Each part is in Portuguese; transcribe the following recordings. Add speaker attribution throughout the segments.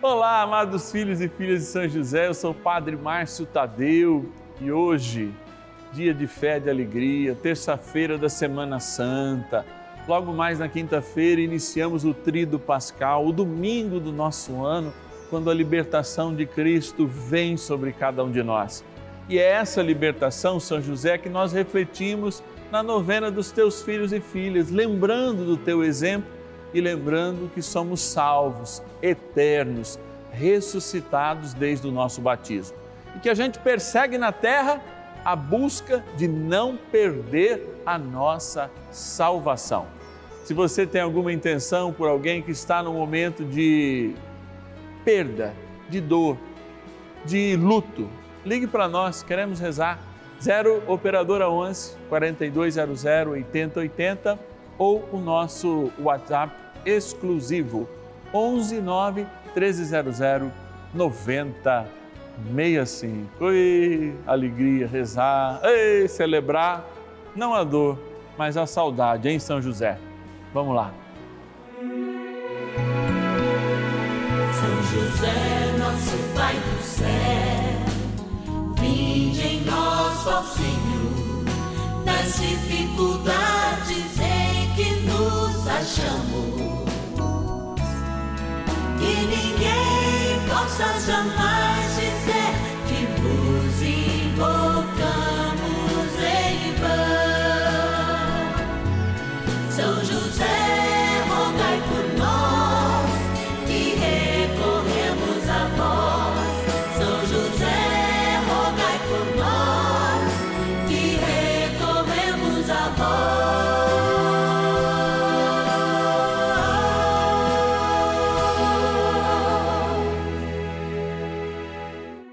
Speaker 1: Olá, amados filhos e filhas de São José, eu sou o Padre Márcio Tadeu e hoje, dia de fé de alegria, terça-feira da Semana Santa, logo mais na quinta-feira iniciamos o Trido Pascal, o domingo do nosso ano, quando a libertação de Cristo vem sobre cada um de nós. E é essa libertação, São José, que nós refletimos na novena dos teus filhos e filhas, lembrando do teu exemplo e lembrando que somos salvos, eternos, ressuscitados desde o nosso batismo. E que a gente persegue na terra a busca de não perder a nossa salvação. Se você tem alguma intenção por alguém que está no momento de perda, de dor, de luto, ligue para nós, queremos rezar. 0 Operadora 11 4200 8080 ou o nosso WhatsApp exclusivo 11 9 1300 9065. Oi, alegria, rezar, ei, celebrar, não a dor, mas a saudade em São José. Vamos lá.
Speaker 2: São José, nosso Pai do céu, vinde em nós, ó Senhor, nas dificuldades such a magic she.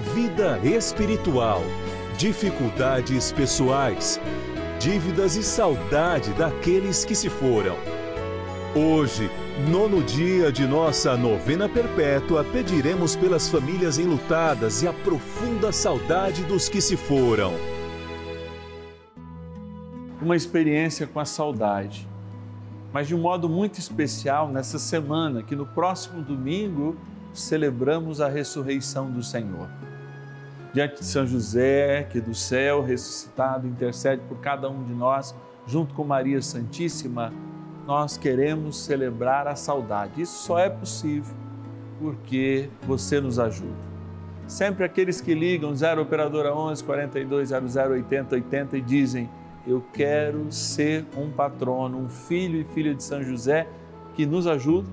Speaker 3: vida espiritual, dificuldades pessoais, dívidas e saudade daqueles que se foram. Hoje, nono dia de nossa novena perpétua, pediremos pelas famílias enlutadas e a profunda saudade dos que se foram.
Speaker 1: Uma experiência com a saudade, mas de um modo muito especial nessa semana, que no próximo domingo celebramos a ressurreição do Senhor diante de São José, que do céu ressuscitado intercede por cada um de nós, junto com Maria Santíssima, nós queremos celebrar a saudade. Isso só é possível porque você nos ajuda. Sempre aqueles que ligam 0 operadora 11 4200 80 80 e dizem: "Eu quero ser um patrono, um filho e filha de São José que nos ajuda",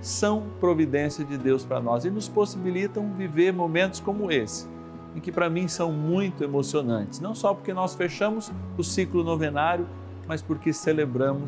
Speaker 1: são providência de Deus para nós e nos possibilitam viver momentos como esse e que para mim são muito emocionantes, não só porque nós fechamos o ciclo novenário, mas porque celebramos